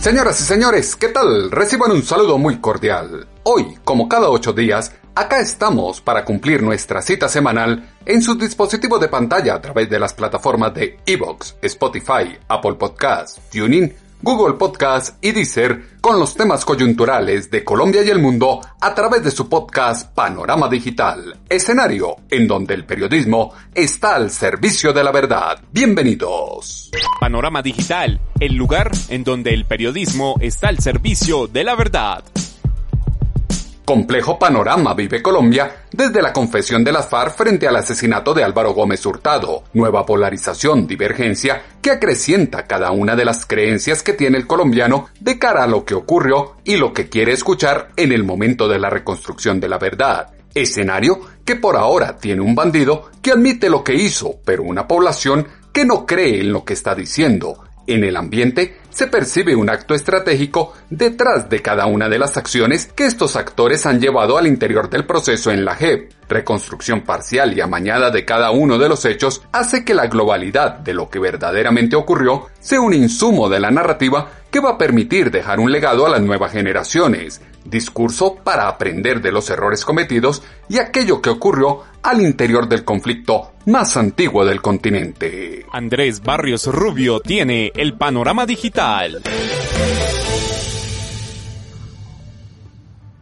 Señoras y señores, ¿qué tal? Reciban un saludo muy cordial. Hoy, como cada ocho días, acá estamos para cumplir nuestra cita semanal en su dispositivo de pantalla a través de las plataformas de Evox, Spotify, Apple Podcasts, TuneIn, Google Podcast y Deezer con los temas coyunturales de Colombia y el mundo a través de su podcast Panorama Digital, escenario en donde el periodismo está al servicio de la verdad. Bienvenidos. Panorama Digital, el lugar en donde el periodismo está al servicio de la verdad. Complejo panorama vive Colombia desde la confesión de las FARC frente al asesinato de Álvaro Gómez Hurtado, nueva polarización, divergencia que acrecienta cada una de las creencias que tiene el colombiano de cara a lo que ocurrió y lo que quiere escuchar en el momento de la reconstrucción de la verdad. Escenario que por ahora tiene un bandido que admite lo que hizo, pero una población que no cree en lo que está diciendo, en el ambiente se percibe un acto estratégico detrás de cada una de las acciones que estos actores han llevado al interior del proceso en la JEP. Reconstrucción parcial y amañada de cada uno de los hechos hace que la globalidad de lo que verdaderamente ocurrió sea un insumo de la narrativa que va a permitir dejar un legado a las nuevas generaciones, discurso para aprender de los errores cometidos y aquello que ocurrió al interior del conflicto más antiguo del continente. Andrés Barrios Rubio tiene el panorama digital.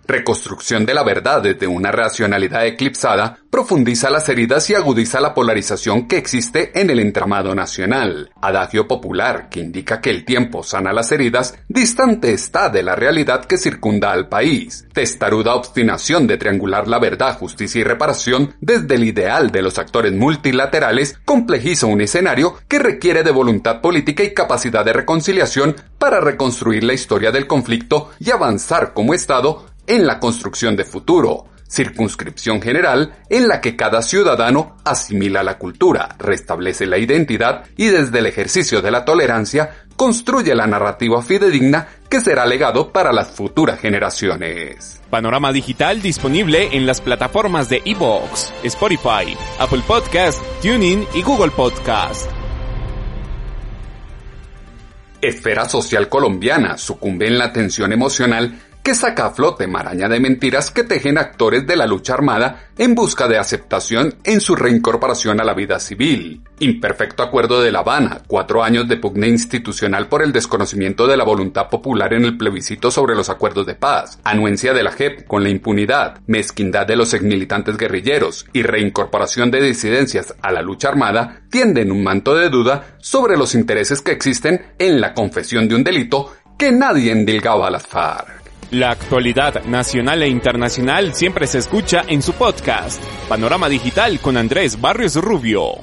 Reconstrucción de la verdad desde una racionalidad eclipsada profundiza las heridas y agudiza la polarización que existe en el entramado nacional. Adagio popular que indica que el tiempo sana las heridas, distante está de la realidad que circunda al país. Testaruda obstinación de triangular la verdad, justicia y reparación desde el ideal de los actores multilaterales complejiza un escenario que requiere de voluntad política y capacidad de reconciliación para reconstruir la historia del conflicto y avanzar como Estado en la construcción de futuro, circunscripción general en la que cada ciudadano asimila la cultura, restablece la identidad y desde el ejercicio de la tolerancia construye la narrativa fidedigna que será legado para las futuras generaciones. Panorama digital disponible en las plataformas de Evox, Spotify, Apple Podcast, TuneIn y Google Podcast. Esfera social colombiana sucumbe en la tensión emocional que saca a flote maraña de mentiras que tejen actores de la lucha armada en busca de aceptación en su reincorporación a la vida civil. Imperfecto acuerdo de La Habana, cuatro años de pugna institucional por el desconocimiento de la voluntad popular en el plebiscito sobre los acuerdos de paz, anuencia de la JEP con la impunidad, mezquindad de los exmilitantes guerrilleros y reincorporación de disidencias a la lucha armada tienden un manto de duda sobre los intereses que existen en la confesión de un delito que nadie endilgaba a las FARC. La actualidad nacional e internacional siempre se escucha en su podcast, Panorama Digital con Andrés Barrios Rubio.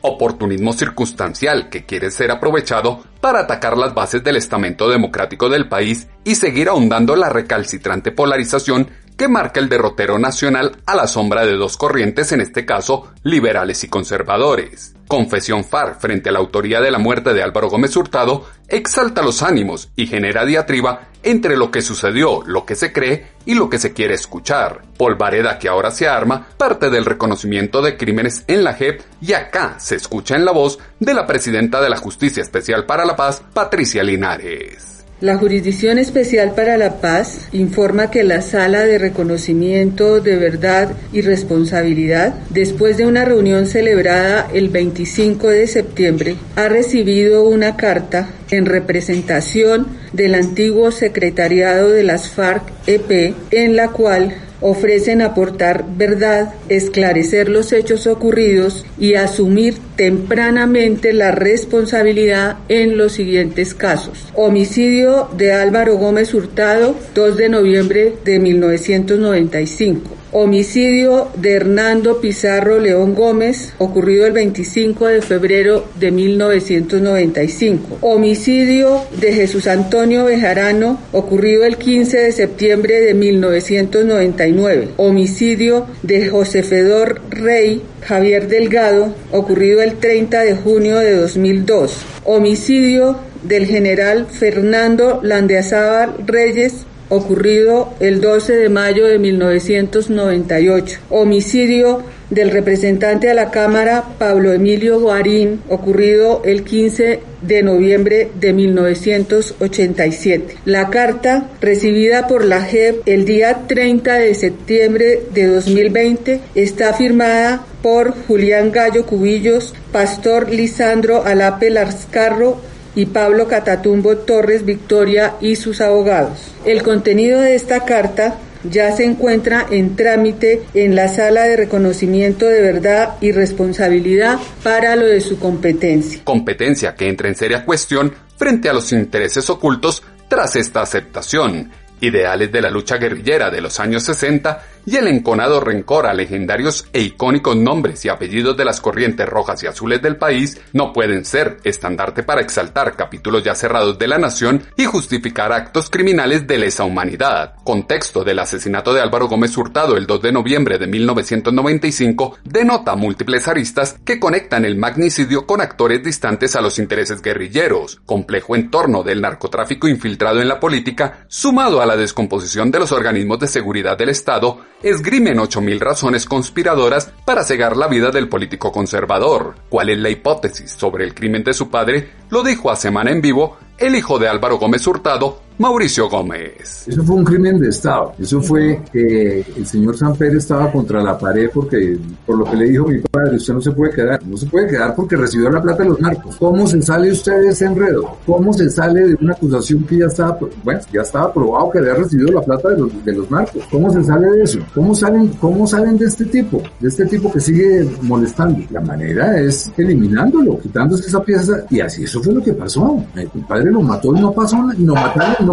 Oportunismo circunstancial que quiere ser aprovechado para atacar las bases del estamento democrático del país y seguir ahondando la recalcitrante polarización que marca el derrotero nacional a la sombra de dos corrientes, en este caso liberales y conservadores. Confesión FAR frente a la autoría de la muerte de Álvaro Gómez Hurtado exalta los ánimos y genera diatriba entre lo que sucedió, lo que se cree y lo que se quiere escuchar. Polvareda que ahora se arma parte del reconocimiento de crímenes en la JEP y acá se escucha en la voz de la presidenta de la Justicia Especial para la Paz, Patricia Linares. La Jurisdicción Especial para la Paz informa que la Sala de Reconocimiento de Verdad y Responsabilidad, después de una reunión celebrada el 25 de septiembre, ha recibido una carta en representación del antiguo secretariado de las FARC-EP en la cual ofrecen aportar verdad, esclarecer los hechos ocurridos y asumir tempranamente la responsabilidad en los siguientes casos. Homicidio de Álvaro Gómez Hurtado, 2 de noviembre de 1995. Homicidio de Hernando Pizarro León Gómez, ocurrido el 25 de febrero de 1995. Homicidio de Jesús Antonio Bejarano, ocurrido el 15 de septiembre de 1999. Homicidio de José Fedor Rey Javier Delgado, ocurrido el 30 de junio de 2002. Homicidio del general Fernando Landeazábal Reyes, ocurrido el 12 de mayo de 1998. Homicidio del representante a la Cámara Pablo Emilio Guarín, ocurrido el 15 de noviembre de 1987. La carta recibida por la JEP el día 30 de septiembre de 2020 está firmada por Julián Gallo Cubillos, Pastor Lisandro Alape Larscarro, y Pablo Catatumbo Torres Victoria y sus abogados. El contenido de esta carta ya se encuentra en trámite en la sala de reconocimiento de verdad y responsabilidad para lo de su competencia. Competencia que entra en seria cuestión frente a los intereses ocultos tras esta aceptación. Ideales de la lucha guerrillera de los años 60 y el enconado rencor a legendarios e icónicos nombres y apellidos de las corrientes rojas y azules del país no pueden ser estandarte para exaltar capítulos ya cerrados de la nación y justificar actos criminales de lesa humanidad. Contexto del asesinato de Álvaro Gómez Hurtado el 2 de noviembre de 1995 denota múltiples aristas que conectan el magnicidio con actores distantes a los intereses guerrilleros, complejo entorno del narcotráfico infiltrado en la política, sumado a la descomposición de los organismos de seguridad del Estado esgrimen 8.000 razones conspiradoras para cegar la vida del político conservador. ¿Cuál es la hipótesis sobre el crimen de su padre? Lo dijo a Semana en Vivo el hijo de Álvaro Gómez Hurtado, Mauricio Gómez. Eso fue un crimen de Estado. Eso fue que el señor Samper estaba contra la pared porque, por lo que le dijo mi padre, usted no se puede quedar. No se puede quedar porque recibió la plata de los narcos. ¿Cómo se sale usted de ese enredo? ¿Cómo se sale de una acusación que ya estaba, bueno, ya estaba probado que había recibido la plata de los, de los narcos? ¿Cómo se sale de eso? ¿Cómo salen, ¿Cómo salen de este tipo? De este tipo que sigue molestando. La manera es eliminándolo, quitándose esa pieza y así eso fue lo que pasó. Mi padre lo mató y no pasó, y lo mataron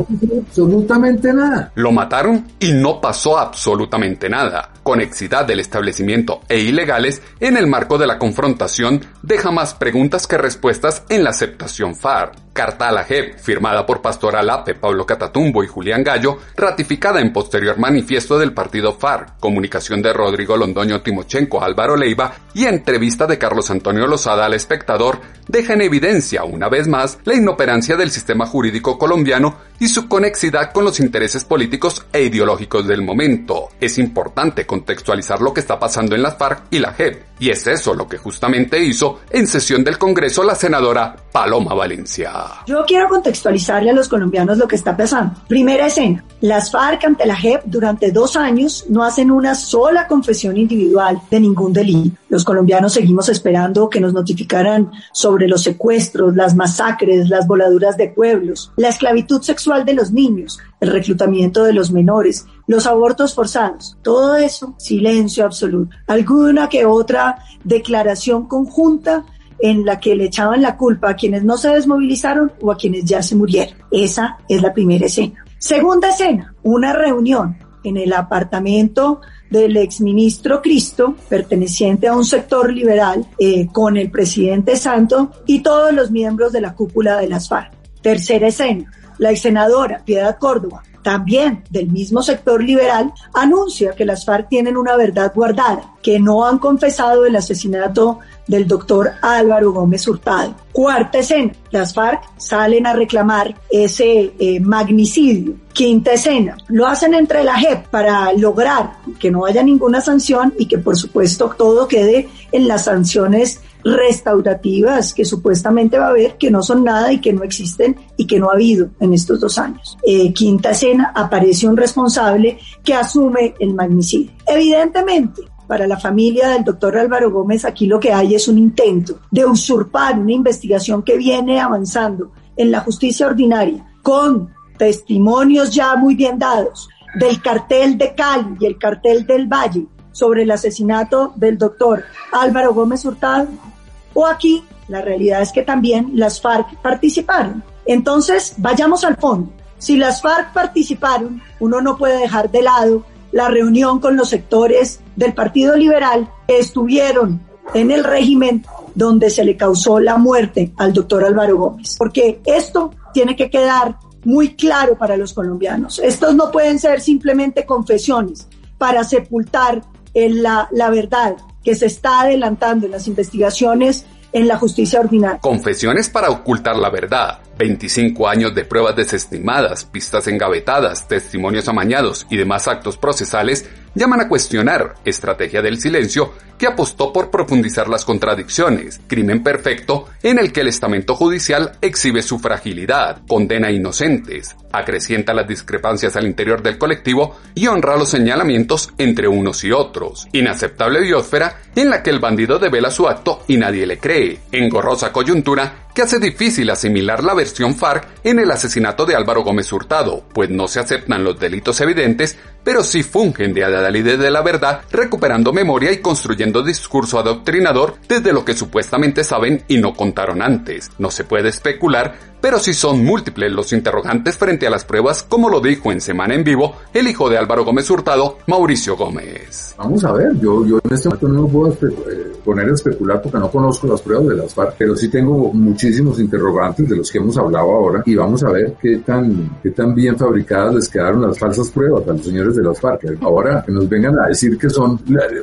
Lo mataron y no pasó absolutamente nada. Conexidad del establecimiento e ilegales en el marco de la confrontación deja más preguntas que respuestas en la aceptación FAR. Carta a la JEP, firmada por Pastor Alape, Pablo Catatumbo y Julián Gallo, ratificada en posterior manifiesto del partido FAR, comunicación de Rodrigo Londoño Timochenko Álvaro Leiva y entrevista de Carlos Antonio Lozada al espectador, deja en evidencia una vez más la inoperancia del sistema jurídico colombiano y su conexidad con los intereses políticos e ideológicos del momento. Es importante contextualizar lo que está pasando en las FARC y la JEP, y es eso lo que justamente hizo en sesión del Congreso la senadora Paloma Valencia. Yo quiero contextualizarle a los colombianos lo que está pasando. Primera escena, las FARC ante la JEP durante dos años no hacen una sola confesión individual de ningún delito. Los colombianos seguimos esperando que nos notificaran sobre los secuestros, las masacres, las voladuras de pueblos, la esclavitud sexual de los niños, el reclutamiento de los menores, los abortos forzados. Todo eso, silencio absoluto. Alguna que otra declaración conjunta en la que le echaban la culpa a quienes no se desmovilizaron o a quienes ya se murieron. Esa es la primera escena. Segunda escena, una reunión en el apartamento del exministro Cristo, perteneciente a un sector liberal, eh, con el presidente Santo y todos los miembros de la cúpula de las FARC. Tercera escena, la ex senadora Piedad Córdoba, también del mismo sector liberal, anuncia que las FARC tienen una verdad guardada, que no han confesado el asesinato del doctor Álvaro Gómez Hurtado. Cuarta escena, las FARC salen a reclamar ese eh, magnicidio. Quinta escena, lo hacen entre la JEP para lograr que no haya ninguna sanción y que por supuesto todo quede en las sanciones restaurativas que supuestamente va a haber, que no son nada y que no existen y que no ha habido en estos dos años. Eh, quinta escena, aparece un responsable que asume el magnicidio. Evidentemente, para la familia del doctor Álvaro Gómez, aquí lo que hay es un intento de usurpar una investigación que viene avanzando en la justicia ordinaria con testimonios ya muy bien dados del cartel de Cali y el cartel del Valle sobre el asesinato del doctor Álvaro Gómez Hurtado, o aquí la realidad es que también las FARC participaron. Entonces, vayamos al fondo. Si las FARC participaron, uno no puede dejar de lado la reunión con los sectores del Partido Liberal que estuvieron en el régimen donde se le causó la muerte al doctor Álvaro Gómez. Porque esto tiene que quedar muy claro para los colombianos. Estos no pueden ser simplemente confesiones para sepultar la, verdad que se está adelantando en las investigaciones en la justicia ordinaria. Confesiones para ocultar la verdad. 25 años de pruebas desestimadas, pistas engavetadas, testimonios amañados y demás actos procesales llaman a cuestionar estrategia del silencio que apostó por profundizar las contradicciones, crimen perfecto en el que el estamento judicial exhibe su fragilidad, condena a inocentes, acrecienta las discrepancias al interior del colectivo y honra los señalamientos entre unos y otros. Inaceptable biosfera en la que el bandido devela su acto y nadie le cree. Engorrosa coyuntura que hace difícil asimilar la versión FARC en el asesinato de Álvaro Gómez Hurtado, pues no se aceptan los delitos evidentes, pero sí fungen de adalide de la verdad, recuperando memoria y construyendo discurso adoctrinador desde lo que supuestamente saben y no contaron antes. No se puede especular, pero sí son múltiples los interrogantes frente a las pruebas, como lo dijo en Semana en Vivo el hijo de Álvaro Gómez Hurtado, Mauricio Gómez. Vamos a ver, yo, yo en este momento no puedo eh, poner a especular porque no conozco las pruebas de las FARC, pero sí tengo muchísimos interrogantes de los que hemos hablado ahora y vamos a ver qué tan, qué tan bien fabricadas les quedaron las falsas pruebas a los señores de las FARC. Ahora que nos vengan a decir que son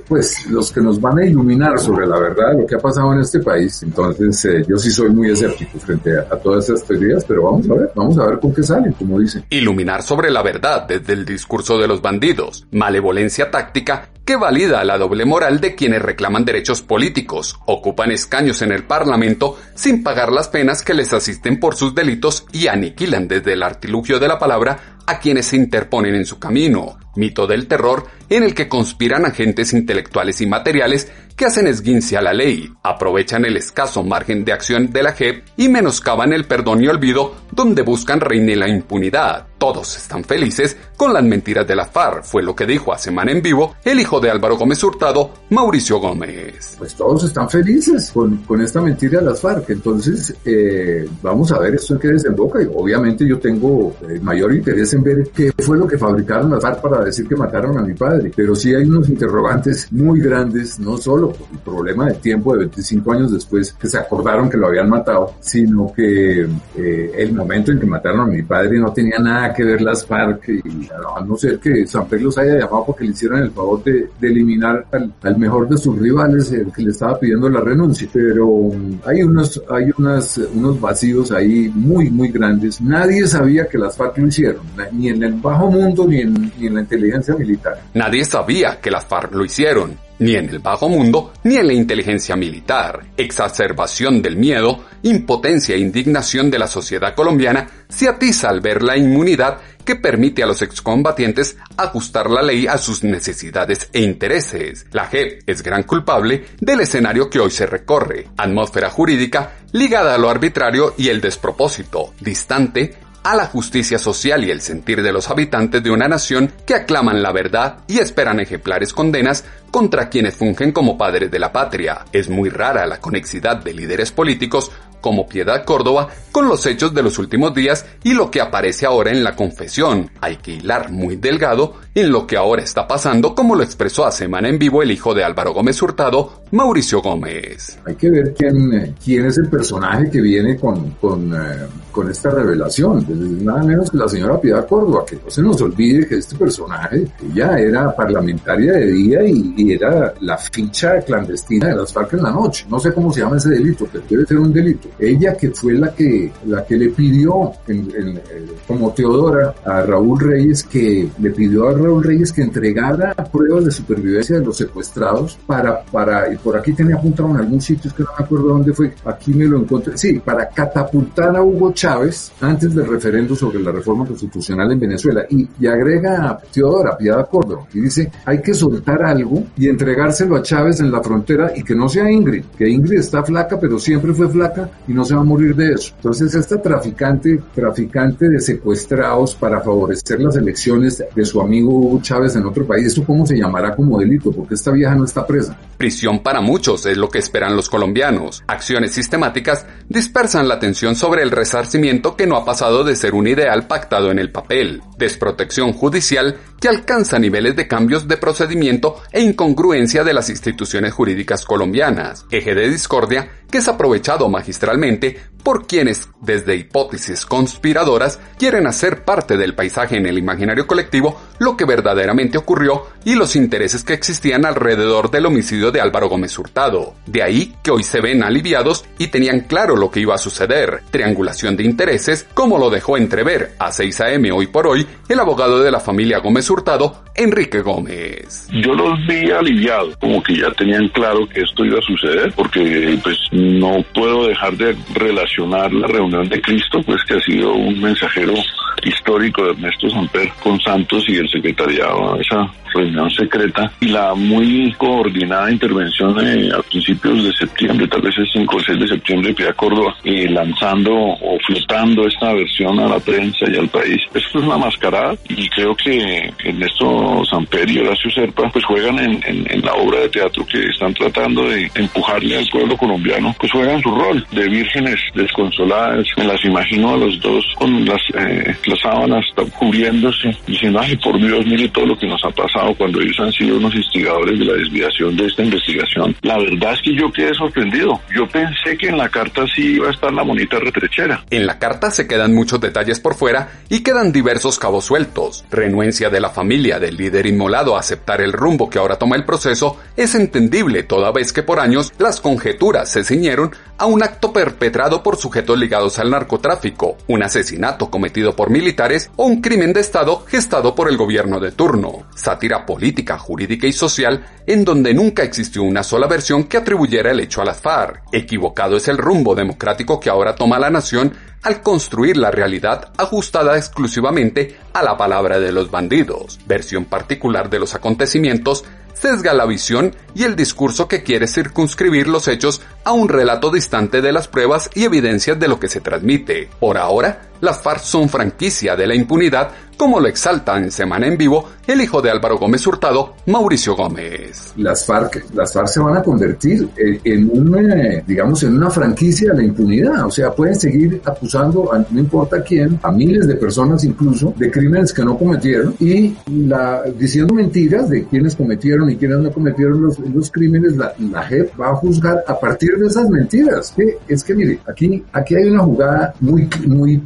pues los que nos van a iluminar sobre la verdad de lo que ha pasado en este país, entonces eh, yo sí soy muy escéptico frente a todas estas teorías, pero vamos a ver, vamos a ver con qué salen, como dicen. Iluminar sobre la verdad desde el discurso de los bandidos, malevolencia táctica que valida la doble moral de quienes reclaman derechos políticos, ocupan escaños en el Parlamento sin pagar las penas que les asisten por sus delitos y aniquilan desde el artilugio de la palabra a quienes se interponen en su camino. Mito del terror en el que conspiran agentes intelectuales y materiales que hacen esguince a la ley, aprovechan el escaso margen de acción de la JEP y menoscaban el perdón y olvido donde buscan reine la impunidad. Todos están felices con las mentiras de la FARC, fue lo que dijo a Semana en Vivo el hijo de Álvaro Gómez Hurtado, Mauricio Gómez. Pues todos están felices con, esta mentira de las FARC, entonces eh, vamos a ver esto en qué desemboca y obviamente yo tengo el mayor interés en ver qué fue lo que fabricaron las FARC para decir que mataron a mi padre, pero sí hay unos interrogantes muy grandes, no solo por el problema del tiempo de 25 años después que se acordaron que lo habían matado, sino que eh, el momento en que mataron a mi padre no tenía nada que ver las FARC y a no ser que San Pedro los haya llamado porque le hicieron el favor de, eliminar al, mejor de sus rivales, el que le estaba pidiendo la renuncia. Pero hay unos, hay unas, unos vacíos ahí muy, muy grandes. Nadie sabía que las FARC lo hicieron, ni en el bajo mundo ni en, ni en la inteligencia militar. Nadie sabía que las FARC lo hicieron ni en el bajo mundo, ni en la inteligencia militar. Exacerbación del miedo, impotencia e indignación de la sociedad colombiana se atiza al ver la inmunidad que permite a los excombatientes ajustar la ley a sus necesidades e intereses. La JEP es gran culpable del escenario que hoy se recorre, atmósfera jurídica ligada a lo arbitrario y el despropósito, distante a la justicia social y el sentir de los habitantes de una nación que aclaman la verdad y esperan ejemplares condenas contra quienes fungen como padres de la patria. Es muy rara la conexidad de líderes políticos como Piedad Córdoba con los hechos de los últimos días y lo que aparece ahora en la confesión. Hay que hilar muy delgado en lo que ahora está pasando, como lo expresó a Semana en Vivo el hijo de Álvaro Gómez Hurtado, Mauricio Gómez. Hay que ver quién, eh, quién es el personaje que viene con, con, eh, con esta revelación. Pues, nada menos que la señora Piedad Córdoba, que no se nos olvide que este personaje, ella era parlamentaria de día y, era la ficha clandestina de las FARC en la noche. No sé cómo se llama ese delito, pero debe ser un delito ella que fue la que, la que le pidió, en, como Teodora, a Raúl Reyes, que le pidió a Raúl Reyes que entregara pruebas de supervivencia de los secuestrados para, para, y por aquí tenía apuntado en algún sitio, es que no me acuerdo dónde fue, aquí me lo encontré, sí, para catapultar a Hugo Chávez antes del referendo sobre la reforma constitucional en Venezuela. Y, agrega a Teodora, Piedad Córdoba, y dice, hay que soltar algo y entregárselo a Chávez en la frontera y que no sea Ingrid, que Ingrid está flaca, pero siempre fue flaca y no se va a morir de eso. Entonces, esta traficante, traficante de secuestrados para favorecer las elecciones de su amigo Hugo Chávez en otro país, ¿esto cómo se llamará como delito? Porque esta vieja no está presa. Prisión para muchos es lo que esperan los colombianos. Acciones sistemáticas dispersan la atención sobre el resarcimiento que no ha pasado de ser un ideal pactado en el papel. Desprotección judicial que alcanza niveles de cambios de procedimiento e incongruencia de las instituciones jurídicas colombianas, eje de discordia que es aprovechado magistralmente por quienes, desde hipótesis conspiradoras, quieren hacer parte del paisaje en el imaginario colectivo lo que verdaderamente ocurrió y los intereses que existían alrededor del homicidio de Álvaro Gómez Hurtado. De ahí que hoy se ven aliviados y tenían claro lo que iba a suceder, triangulación de intereses, como lo dejó entrever a 6 a.m. hoy por hoy el abogado de la familia Gómez Hurtado, Enrique Gómez. Yo los vi aliviados, como que ya tenían claro que esto iba a suceder, porque pues no puedo dejar de relacionar la reunión de Cristo, pues que ha sido un mensajero histórico de Ernesto Samper con Santos y el secretariado, esa reunión secreta y la muy coordinada intervención eh, a principios de septiembre, tal vez el 5 o 6 de septiembre de Pia Córdoba, eh, lanzando o flotando esta versión a la prensa y al país. Esto es una mascarada y creo que Ernesto Samper y Horacio Serpa pues juegan en, en, la obra de teatro que están tratando de empujarle al pueblo colombiano, pues juegan su rol de vírgenes desconsoladas. Me las imagino a los dos con las, eh, las sábanas cubriéndose, diciendo, ay, por Dios, mire todo lo que nos ha pasado cuando ellos han sido unos instigadores de la desviación de esta investigación. La verdad es que yo quedé sorprendido. Yo pensé que en la carta sí iba a estar la monita retrechera. En la carta se quedan muchos detalles por fuera y quedan diversos cabos sueltos. Renuencia de la familia del líder inmolado a aceptar el rumbo que ahora toma el proceso es entendible toda vez que por años las conjeturas se ciñeron a un acto perpetrado por sujetos ligados al narcotráfico, un asesinato cometido por militares o un crimen de Estado gestado por el gobierno de turno. Sátira política, jurídica y social en donde nunca existió una sola versión que atribuyera el hecho a las FARC. Equivocado es el rumbo democrático que ahora toma la nación al construir la realidad ajustada exclusivamente a la palabra de los bandidos, versión particular de los acontecimientos sesga la visión y el discurso que quiere circunscribir los hechos a un relato distante de las pruebas y evidencias de lo que se transmite. Por ahora, las FARC son franquicia de la impunidad, como lo exalta en Semana en Vivo el hijo de Álvaro Gómez Hurtado, Mauricio Gómez. Las FARC, las FARC se van a convertir en una, digamos, en una franquicia de la impunidad. O sea, pueden seguir acusando a no importa quién, a miles de personas incluso, de crímenes que no cometieron y la, diciendo mentiras de quienes cometieron y quienes no cometieron los, los crímenes, la, la, va a juzgar a partir de esas mentiras. Es que, mire, aquí, aquí hay una jugada muy, muy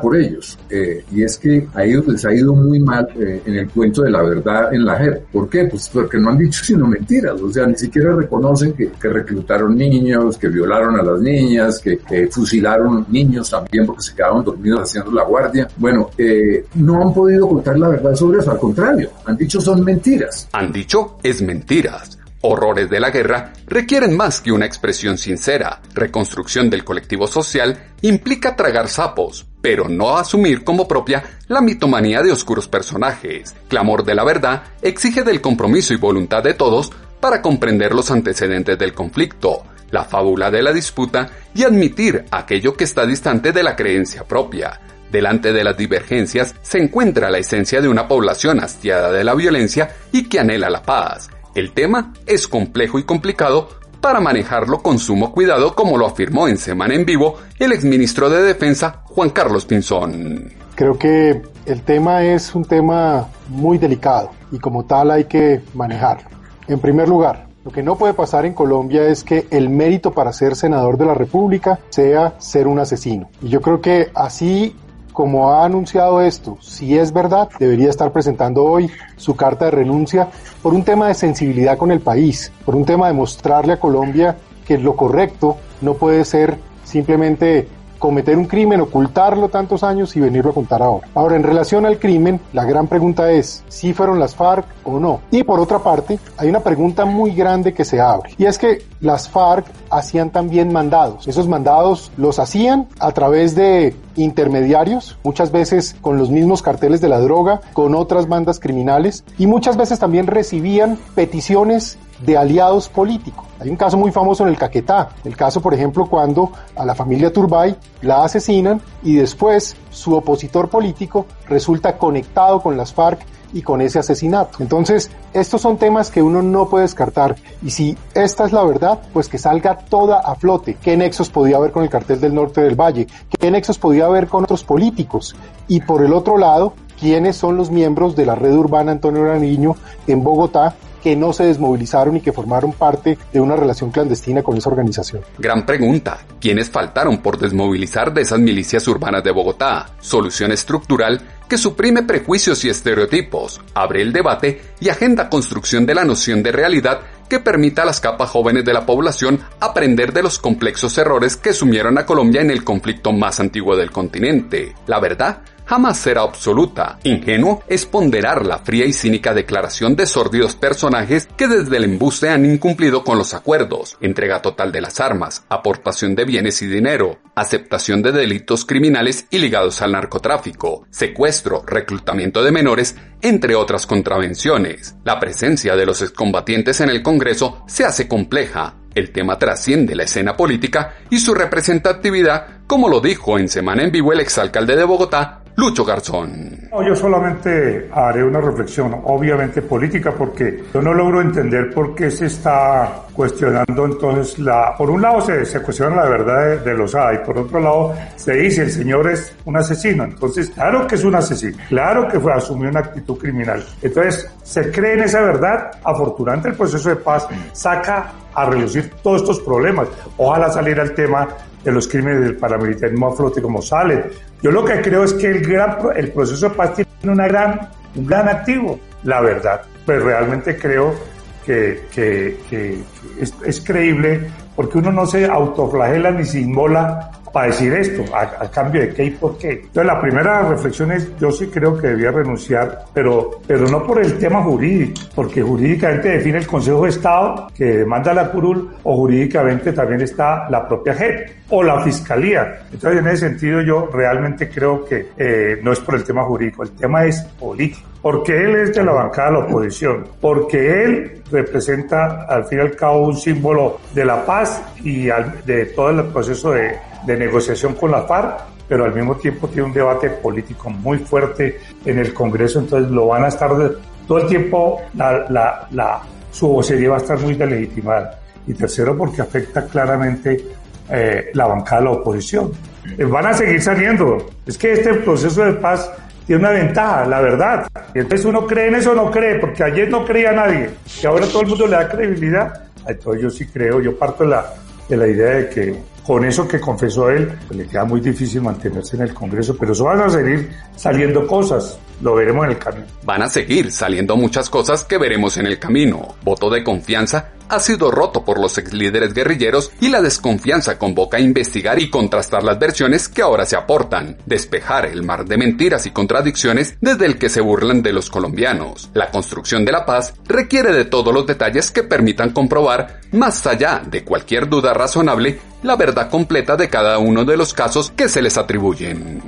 por ellos. Eh, y es que les ha ido muy mal eh, en el cuento de la verdad en la JEP. ¿Por qué? Pues porque no han dicho sino mentiras. O sea, ni siquiera reconocen que, que reclutaron niños, que violaron a las niñas, que, fusilaron niños también porque se quedaron dormidos haciendo la guardia. Bueno, eh, no han podido contar la verdad sobre eso. Al contrario, han dicho son mentiras. Han dicho es mentiras. Horrores de la guerra requieren más que una expresión sincera. Reconstrucción del colectivo social implica tragar sapos, pero no asumir como propia la mitomanía de oscuros personajes. Clamor de la verdad exige del compromiso y voluntad de todos para comprender los antecedentes del conflicto, la fábula de la disputa y admitir aquello que está distante de la creencia propia. Delante de las divergencias se encuentra la esencia de una población hastiada de la violencia y que anhela la paz. El tema es complejo y complicado para manejarlo con sumo cuidado como lo afirmó en Semana en Vivo el exministro de Defensa Juan Carlos Pinzón. Creo que el tema es un tema muy delicado y como tal hay que manejarlo. En primer lugar, lo que no puede pasar en Colombia es que el mérito para ser senador de la República sea ser un asesino. Y yo creo que así como ha anunciado esto, si es verdad, debería estar presentando hoy su carta de renuncia por un tema de sensibilidad con el país, por un tema de mostrarle a Colombia que lo correcto no puede ser simplemente cometer un crimen, ocultarlo tantos años y venirlo a contar ahora. Ahora, en relación al crimen, la gran pregunta es si fueron las FARC o no. Y por otra parte, hay una pregunta muy grande que se abre. Y es que las FARC hacían también mandados. Esos mandados los hacían a través de intermediarios, muchas veces con los mismos carteles de la droga, con otras bandas criminales y muchas veces también recibían peticiones de aliados políticos. Hay un caso muy famoso en el Caquetá, el caso por ejemplo cuando a la familia Turbay la asesinan y después su opositor político resulta conectado con las FARC y con ese asesinato. Entonces, estos son temas que uno no puede descartar y si esta es la verdad, pues que salga toda a flote. ¿Qué nexos podía haber con el cartel del norte del Valle? ¿Qué nexos podía haber con otros políticos? Y por el otro lado, quiénes son los miembros de la red urbana Antonio Nariño en Bogotá que no se desmovilizaron y que formaron parte de una relación clandestina con esa organización. Gran pregunta. ¿Quiénes faltaron por desmovilizar de esas milicias urbanas de Bogotá? Solución estructural que suprime prejuicios y estereotipos, abre el debate y agenda construcción de la noción de realidad que permita a las capas jóvenes de la población aprender de los complejos errores que sumieron a Colombia en el conflicto más antiguo del continente. La verdad jamás será absoluta. Ingenuo es ponderar la fría y cínica declaración de sórdidos personajes que desde el embuste han incumplido con los acuerdos, entrega total de las armas, aportación de bienes y dinero, aceptación de delitos criminales y ligados al narcotráfico, secuestro, reclutamiento de menores, entre otras contravenciones. La presencia de los excombatientes en el Congreso se hace compleja, el tema trasciende la escena política y su representatividad, como lo dijo en Semana en Vivo el exalcalde de Bogotá, Lucho Garzón. yo solamente haré una reflexión, obviamente política, porque yo no logro entender por qué se está cuestionando entonces la... Por un lado se, cuestiona la verdad de, los A y por otro lado se dice el señor es un asesino. Entonces, claro que es un asesino, claro que fue, asumió una actitud criminal. Entonces, se cree en esa verdad. Afortunadamente el proceso de paz saca a reducir todos estos problemas. Ojalá saliera el tema de los crímenes del paramilitarismo a flote como sale. Yo lo que creo es que el, gran, el proceso de paz tiene una gran, un gran activo, la verdad. Pues realmente creo que, que, es, es, creíble porque uno no se autoflagela ni se inmola para decir esto, a, cambio de qué y por qué. Entonces la primera reflexión es, yo sí creo que debía renunciar, pero, pero no por el tema jurídico, porque jurídicamente define el Consejo de Estado que demanda la curul o jurídicamente también está la propia JEP o la Fiscalía. Entonces en ese sentido yo realmente creo que eh, no es por el tema jurídico, el tema es político porque él es de la bancada de la oposición, porque él representa al fin y al cabo un símbolo de la paz y de todo el proceso de, de negociación con la FARC, pero al mismo tiempo tiene un debate político muy fuerte en el Congreso, entonces lo van a estar todo el tiempo, la, su vocería va a estar muy delegitimada. Y tercero, porque afecta claramente eh, la bancada de la oposición. Eh, van a seguir saliendo. Es que este proceso de paz tiene una ventaja, la verdad. Y entonces uno cree en eso o no cree, porque ayer no creía nadie, y ahora todo el mundo le da credibilidad. Entonces yo sí creo, yo parto de la, de la idea de que con eso que confesó él, pues le queda muy difícil mantenerse en el Congreso, pero eso van a seguir saliendo cosas, lo veremos en el camino. Van a seguir saliendo muchas cosas que veremos en el camino. Voto de confianza ha sido roto por los ex líderes guerrilleros y la desconfianza convoca a investigar y contrastar las versiones que ahora se aportan, despejar el mar de mentiras y contradicciones desde el que se burlan de los colombianos. La construcción de la paz requiere de todos los detalles que permitan comprobar, más allá de cualquier duda razonable, la verdad completa de cada uno de los casos que se les atribuyen.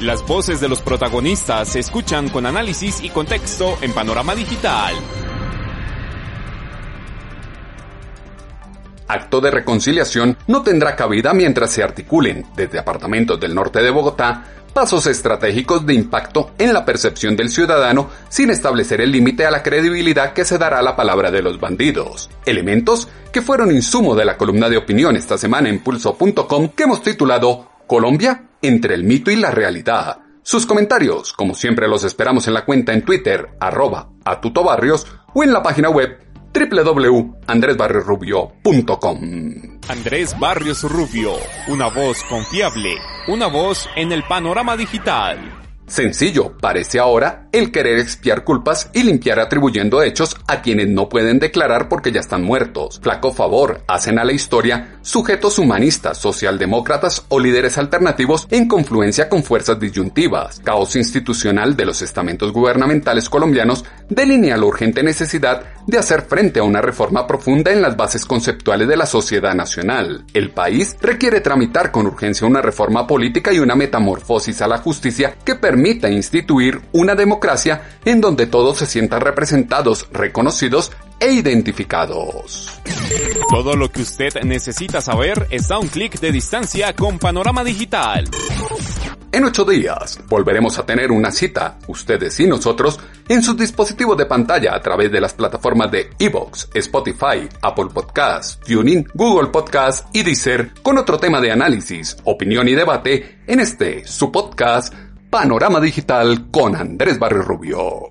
Las voces de los protagonistas se escuchan con análisis y contexto en Panorama Digital. acto de reconciliación no tendrá cabida mientras se articulen, desde apartamentos del norte de Bogotá, pasos estratégicos de impacto en la percepción del ciudadano sin establecer el límite a la credibilidad que se dará a la palabra de los bandidos. Elementos que fueron insumo de la columna de opinión esta semana en pulso.com que hemos titulado Colombia entre el mito y la realidad. Sus comentarios, como siempre los esperamos en la cuenta en Twitter, arroba a tutobarrios o en la página web www.andresbarriosrubio.com. Andrés Barrios Rubio, una voz confiable, una voz en el panorama digital. Sencillo, parece ahora el querer expiar culpas y limpiar atribuyendo hechos a quienes no pueden declarar porque ya están muertos. Flaco favor, hacen a la historia sujetos humanistas, socialdemócratas o líderes alternativos en confluencia con fuerzas disyuntivas. Caos institucional de los estamentos gubernamentales colombianos delinea la urgente necesidad de hacer frente a una reforma profunda en las bases conceptuales de la sociedad nacional. El país requiere tramitar con urgencia una reforma política y una metamorfosis a la justicia que permita instituir una democracia en donde todos se sientan representados, reconocidos e identificados. Todo lo que usted necesita saber está a un clic de distancia con Panorama Digital. En ocho días volveremos a tener una cita, ustedes y nosotros, en sus dispositivos de pantalla a través de las plataformas de Evox, Spotify, Apple Podcasts, TuneIn, Google Podcasts y Deezer, con otro tema de análisis, opinión y debate en este, su podcast Panorama Digital con Andrés Barrio Rubio.